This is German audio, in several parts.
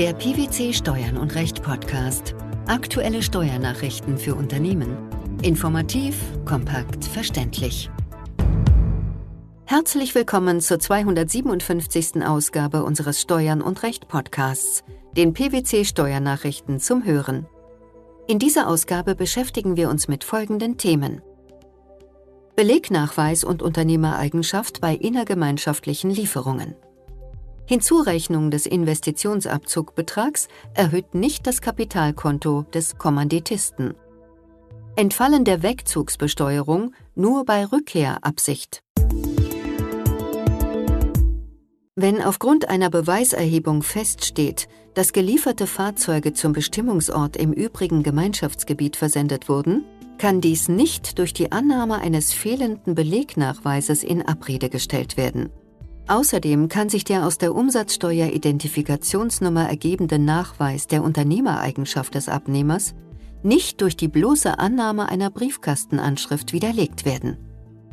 Der PwC Steuern und Recht Podcast. Aktuelle Steuernachrichten für Unternehmen. Informativ, kompakt, verständlich. Herzlich willkommen zur 257. Ausgabe unseres Steuern und Recht Podcasts, den PwC Steuernachrichten zum Hören. In dieser Ausgabe beschäftigen wir uns mit folgenden Themen. Belegnachweis und Unternehmereigenschaft bei innergemeinschaftlichen Lieferungen. Hinzurechnung des Investitionsabzugbetrags erhöht nicht das Kapitalkonto des Kommanditisten. Entfallen der Wegzugsbesteuerung nur bei Rückkehrabsicht. Wenn aufgrund einer Beweiserhebung feststeht, dass gelieferte Fahrzeuge zum Bestimmungsort im übrigen Gemeinschaftsgebiet versendet wurden, kann dies nicht durch die Annahme eines fehlenden Belegnachweises in Abrede gestellt werden. Außerdem kann sich der aus der Umsatzsteueridentifikationsnummer ergebende Nachweis der Unternehmereigenschaft des Abnehmers nicht durch die bloße Annahme einer Briefkastenanschrift widerlegt werden.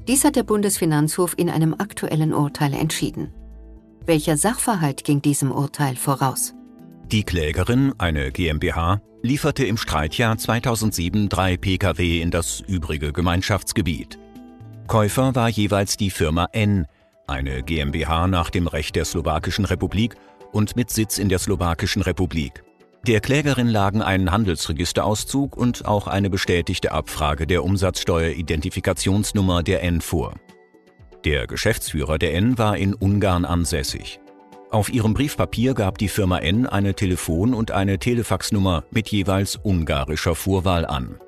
Dies hat der Bundesfinanzhof in einem aktuellen Urteil entschieden. Welcher Sachverhalt ging diesem Urteil voraus? Die Klägerin, eine GmbH, lieferte im Streitjahr 2007 drei Pkw in das übrige Gemeinschaftsgebiet. Käufer war jeweils die Firma N, eine GmbH nach dem Recht der Slowakischen Republik und mit Sitz in der Slowakischen Republik. Der Klägerin lagen ein Handelsregisterauszug und auch eine bestätigte Abfrage der Umsatzsteueridentifikationsnummer der N vor. Der Geschäftsführer der N war in Ungarn ansässig. Auf ihrem Briefpapier gab die Firma N eine Telefon- und eine Telefaxnummer mit jeweils ungarischer Vorwahl an.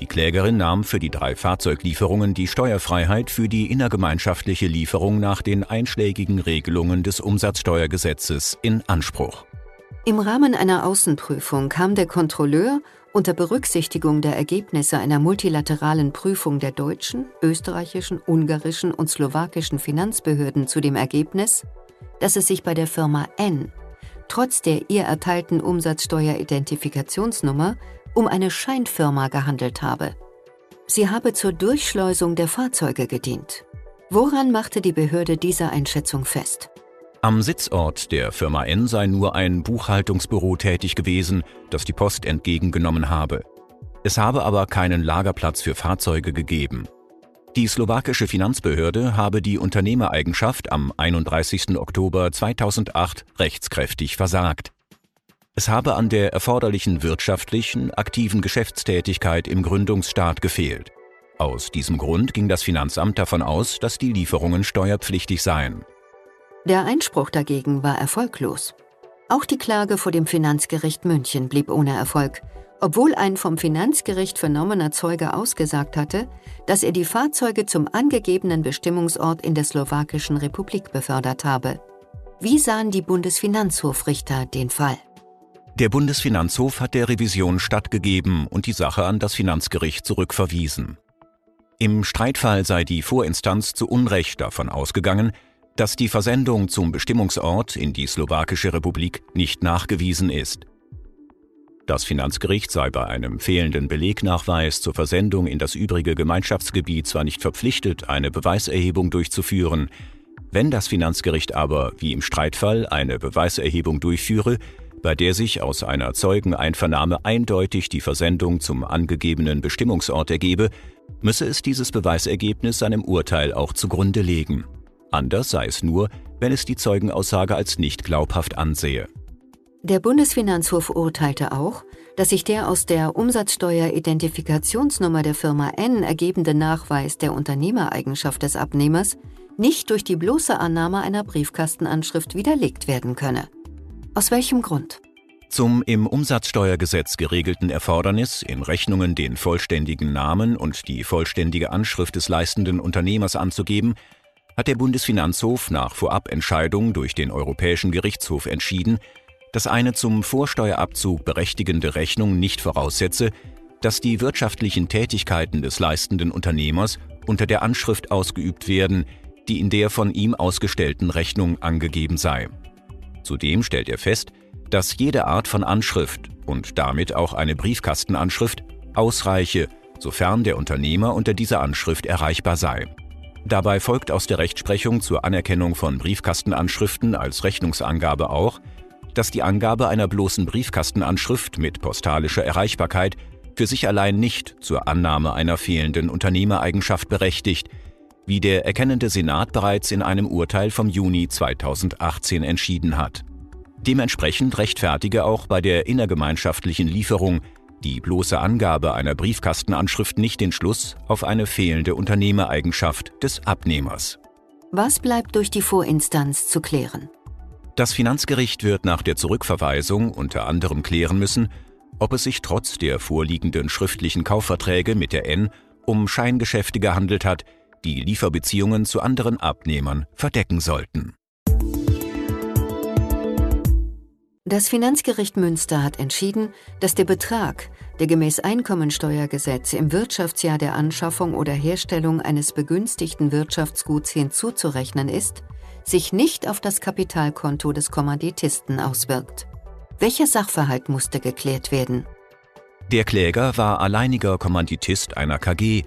Die Klägerin nahm für die drei Fahrzeuglieferungen die Steuerfreiheit für die innergemeinschaftliche Lieferung nach den einschlägigen Regelungen des Umsatzsteuergesetzes in Anspruch. Im Rahmen einer Außenprüfung kam der Kontrolleur unter Berücksichtigung der Ergebnisse einer multilateralen Prüfung der deutschen, österreichischen, ungarischen und slowakischen Finanzbehörden zu dem Ergebnis, dass es sich bei der Firma N trotz der ihr erteilten Umsatzsteueridentifikationsnummer um eine Scheinfirma gehandelt habe. Sie habe zur Durchschleusung der Fahrzeuge gedient. Woran machte die Behörde diese Einschätzung fest? Am Sitzort der Firma N sei nur ein Buchhaltungsbüro tätig gewesen, das die Post entgegengenommen habe. Es habe aber keinen Lagerplatz für Fahrzeuge gegeben. Die slowakische Finanzbehörde habe die Unternehmereigenschaft am 31. Oktober 2008 rechtskräftig versagt. Es habe an der erforderlichen wirtschaftlichen, aktiven Geschäftstätigkeit im Gründungsstaat gefehlt. Aus diesem Grund ging das Finanzamt davon aus, dass die Lieferungen steuerpflichtig seien. Der Einspruch dagegen war erfolglos. Auch die Klage vor dem Finanzgericht München blieb ohne Erfolg, obwohl ein vom Finanzgericht vernommener Zeuge ausgesagt hatte, dass er die Fahrzeuge zum angegebenen Bestimmungsort in der Slowakischen Republik befördert habe. Wie sahen die Bundesfinanzhofrichter den Fall? Der Bundesfinanzhof hat der Revision stattgegeben und die Sache an das Finanzgericht zurückverwiesen. Im Streitfall sei die Vorinstanz zu Unrecht davon ausgegangen, dass die Versendung zum Bestimmungsort in die Slowakische Republik nicht nachgewiesen ist. Das Finanzgericht sei bei einem fehlenden Belegnachweis zur Versendung in das übrige Gemeinschaftsgebiet zwar nicht verpflichtet, eine Beweiserhebung durchzuführen, wenn das Finanzgericht aber, wie im Streitfall, eine Beweiserhebung durchführe, bei der sich aus einer Zeugeneinvernahme eindeutig die Versendung zum angegebenen Bestimmungsort ergebe, müsse es dieses Beweisergebnis seinem Urteil auch zugrunde legen. Anders sei es nur, wenn es die Zeugenaussage als nicht glaubhaft ansehe. Der Bundesfinanzhof urteilte auch, dass sich der aus der Umsatzsteueridentifikationsnummer der Firma N ergebende Nachweis der Unternehmereigenschaft des Abnehmers nicht durch die bloße Annahme einer Briefkastenanschrift widerlegt werden könne. Aus welchem Grund? Zum im Umsatzsteuergesetz geregelten Erfordernis, in Rechnungen den vollständigen Namen und die vollständige Anschrift des leistenden Unternehmers anzugeben, hat der Bundesfinanzhof nach Vorabentscheidung durch den Europäischen Gerichtshof entschieden, dass eine zum Vorsteuerabzug berechtigende Rechnung nicht voraussetze, dass die wirtschaftlichen Tätigkeiten des leistenden Unternehmers unter der Anschrift ausgeübt werden, die in der von ihm ausgestellten Rechnung angegeben sei. Zudem stellt er fest, dass jede Art von Anschrift und damit auch eine Briefkastenanschrift ausreiche, sofern der Unternehmer unter dieser Anschrift erreichbar sei. Dabei folgt aus der Rechtsprechung zur Anerkennung von Briefkastenanschriften als Rechnungsangabe auch, dass die Angabe einer bloßen Briefkastenanschrift mit postalischer Erreichbarkeit für sich allein nicht zur Annahme einer fehlenden Unternehmereigenschaft berechtigt, wie der erkennende Senat bereits in einem Urteil vom Juni 2018 entschieden hat. Dementsprechend rechtfertige auch bei der innergemeinschaftlichen Lieferung die bloße Angabe einer Briefkastenanschrift nicht den Schluss auf eine fehlende Unternehmereigenschaft des Abnehmers. Was bleibt durch die Vorinstanz zu klären? Das Finanzgericht wird nach der Zurückverweisung unter anderem klären müssen, ob es sich trotz der vorliegenden schriftlichen Kaufverträge mit der N um Scheingeschäfte gehandelt hat, die Lieferbeziehungen zu anderen Abnehmern verdecken sollten. Das Finanzgericht Münster hat entschieden, dass der Betrag, der gemäß Einkommensteuergesetz im Wirtschaftsjahr der Anschaffung oder Herstellung eines begünstigten Wirtschaftsguts hinzuzurechnen ist, sich nicht auf das Kapitalkonto des Kommanditisten auswirkt. Welcher Sachverhalt musste geklärt werden? Der Kläger war alleiniger Kommanditist einer KG,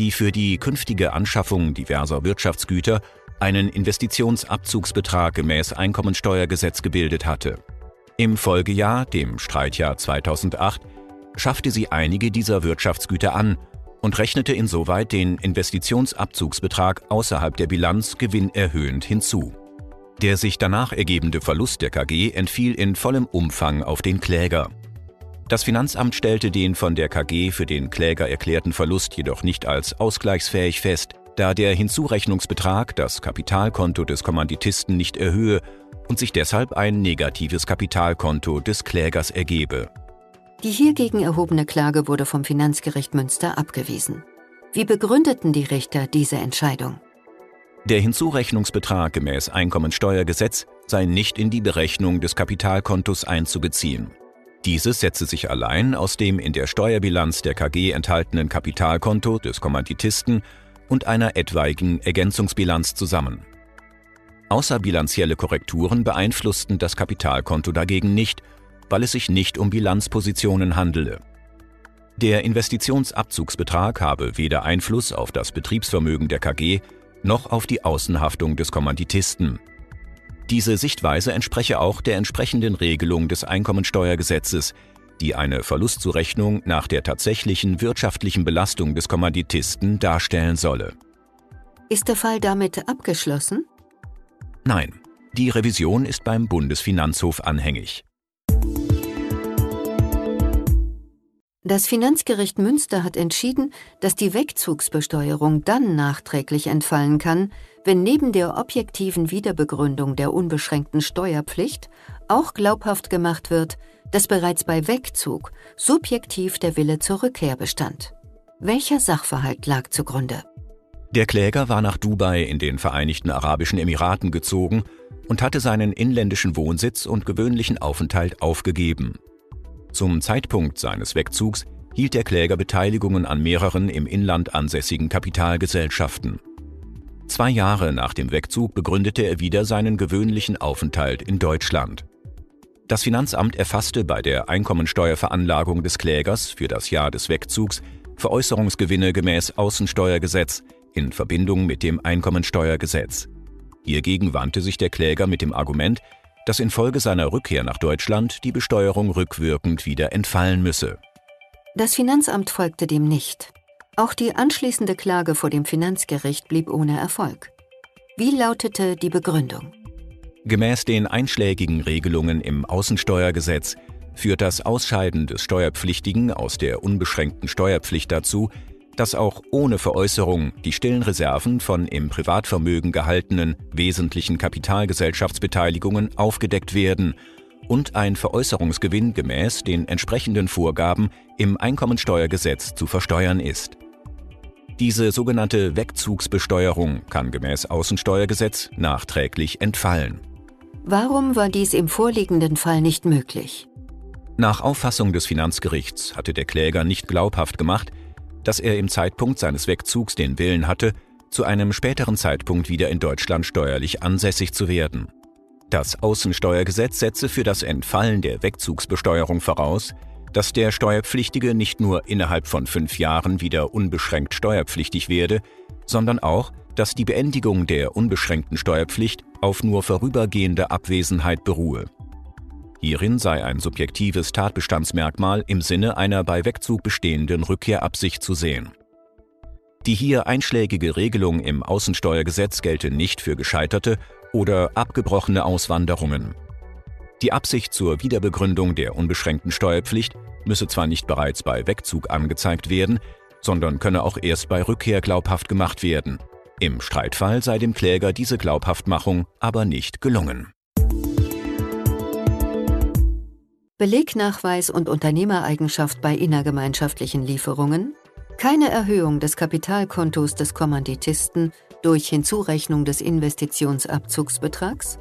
die für die künftige Anschaffung diverser Wirtschaftsgüter einen Investitionsabzugsbetrag gemäß Einkommensteuergesetz gebildet hatte. Im Folgejahr, dem Streitjahr 2008, schaffte sie einige dieser Wirtschaftsgüter an und rechnete insoweit den Investitionsabzugsbetrag außerhalb der Bilanz gewinnerhöhend hinzu. Der sich danach ergebende Verlust der KG entfiel in vollem Umfang auf den Kläger. Das Finanzamt stellte den von der KG für den Kläger erklärten Verlust jedoch nicht als ausgleichsfähig fest, da der Hinzurechnungsbetrag das Kapitalkonto des Kommanditisten nicht erhöhe und sich deshalb ein negatives Kapitalkonto des Klägers ergebe. Die hiergegen erhobene Klage wurde vom Finanzgericht Münster abgewiesen. Wie begründeten die Richter diese Entscheidung? Der Hinzurechnungsbetrag gemäß Einkommensteuergesetz sei nicht in die Berechnung des Kapitalkontos einzubeziehen. Dieses setze sich allein aus dem in der Steuerbilanz der KG enthaltenen Kapitalkonto des Kommanditisten und einer etwaigen Ergänzungsbilanz zusammen. Außerbilanzielle Korrekturen beeinflussten das Kapitalkonto dagegen nicht, weil es sich nicht um Bilanzpositionen handele. Der Investitionsabzugsbetrag habe weder Einfluss auf das Betriebsvermögen der KG noch auf die Außenhaftung des Kommanditisten. Diese Sichtweise entspreche auch der entsprechenden Regelung des Einkommensteuergesetzes, die eine Verlustzurechnung nach der tatsächlichen wirtschaftlichen Belastung des Kommanditisten darstellen solle. Ist der Fall damit abgeschlossen? Nein, die Revision ist beim Bundesfinanzhof anhängig. Das Finanzgericht Münster hat entschieden, dass die Wegzugsbesteuerung dann nachträglich entfallen kann, wenn neben der objektiven Wiederbegründung der unbeschränkten Steuerpflicht auch glaubhaft gemacht wird, dass bereits bei Wegzug subjektiv der Wille zur Rückkehr bestand. Welcher Sachverhalt lag zugrunde? Der Kläger war nach Dubai in den Vereinigten Arabischen Emiraten gezogen und hatte seinen inländischen Wohnsitz und gewöhnlichen Aufenthalt aufgegeben. Zum Zeitpunkt seines Wegzugs hielt der Kläger Beteiligungen an mehreren im Inland ansässigen Kapitalgesellschaften. Zwei Jahre nach dem Wegzug begründete er wieder seinen gewöhnlichen Aufenthalt in Deutschland. Das Finanzamt erfasste bei der Einkommensteuerveranlagung des Klägers für das Jahr des Wegzugs Veräußerungsgewinne gemäß Außensteuergesetz in Verbindung mit dem Einkommensteuergesetz. Hiergegen wandte sich der Kläger mit dem Argument, dass infolge seiner Rückkehr nach Deutschland die Besteuerung rückwirkend wieder entfallen müsse. Das Finanzamt folgte dem nicht. Auch die anschließende Klage vor dem Finanzgericht blieb ohne Erfolg. Wie lautete die Begründung? Gemäß den einschlägigen Regelungen im Außensteuergesetz führt das Ausscheiden des Steuerpflichtigen aus der unbeschränkten Steuerpflicht dazu, dass auch ohne Veräußerung die stillen Reserven von im Privatvermögen gehaltenen wesentlichen Kapitalgesellschaftsbeteiligungen aufgedeckt werden und ein Veräußerungsgewinn gemäß den entsprechenden Vorgaben im Einkommensteuergesetz zu versteuern ist. Diese sogenannte Wegzugsbesteuerung kann gemäß Außensteuergesetz nachträglich entfallen. Warum war dies im vorliegenden Fall nicht möglich? Nach Auffassung des Finanzgerichts hatte der Kläger nicht glaubhaft gemacht, dass er im Zeitpunkt seines Wegzugs den Willen hatte, zu einem späteren Zeitpunkt wieder in Deutschland steuerlich ansässig zu werden. Das Außensteuergesetz setze für das Entfallen der Wegzugsbesteuerung voraus, dass der Steuerpflichtige nicht nur innerhalb von fünf Jahren wieder unbeschränkt steuerpflichtig werde, sondern auch, dass die Beendigung der unbeschränkten Steuerpflicht auf nur vorübergehende Abwesenheit beruhe. Hierin sei ein subjektives Tatbestandsmerkmal im Sinne einer bei Wegzug bestehenden Rückkehrabsicht zu sehen. Die hier einschlägige Regelung im Außensteuergesetz gelte nicht für gescheiterte oder abgebrochene Auswanderungen. Die Absicht zur Wiederbegründung der unbeschränkten Steuerpflicht müsse zwar nicht bereits bei Wegzug angezeigt werden, sondern könne auch erst bei Rückkehr glaubhaft gemacht werden. Im Streitfall sei dem Kläger diese Glaubhaftmachung aber nicht gelungen. Belegnachweis und Unternehmereigenschaft bei innergemeinschaftlichen Lieferungen, keine Erhöhung des Kapitalkontos des Kommanditisten durch Hinzurechnung des Investitionsabzugsbetrags,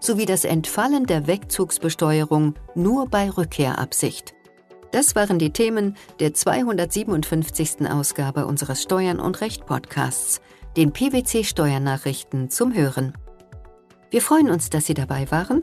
sowie das Entfallen der Wegzugsbesteuerung nur bei Rückkehrabsicht. Das waren die Themen der 257. Ausgabe unseres Steuern und Recht Podcasts, den PwC Steuernachrichten zum Hören. Wir freuen uns, dass Sie dabei waren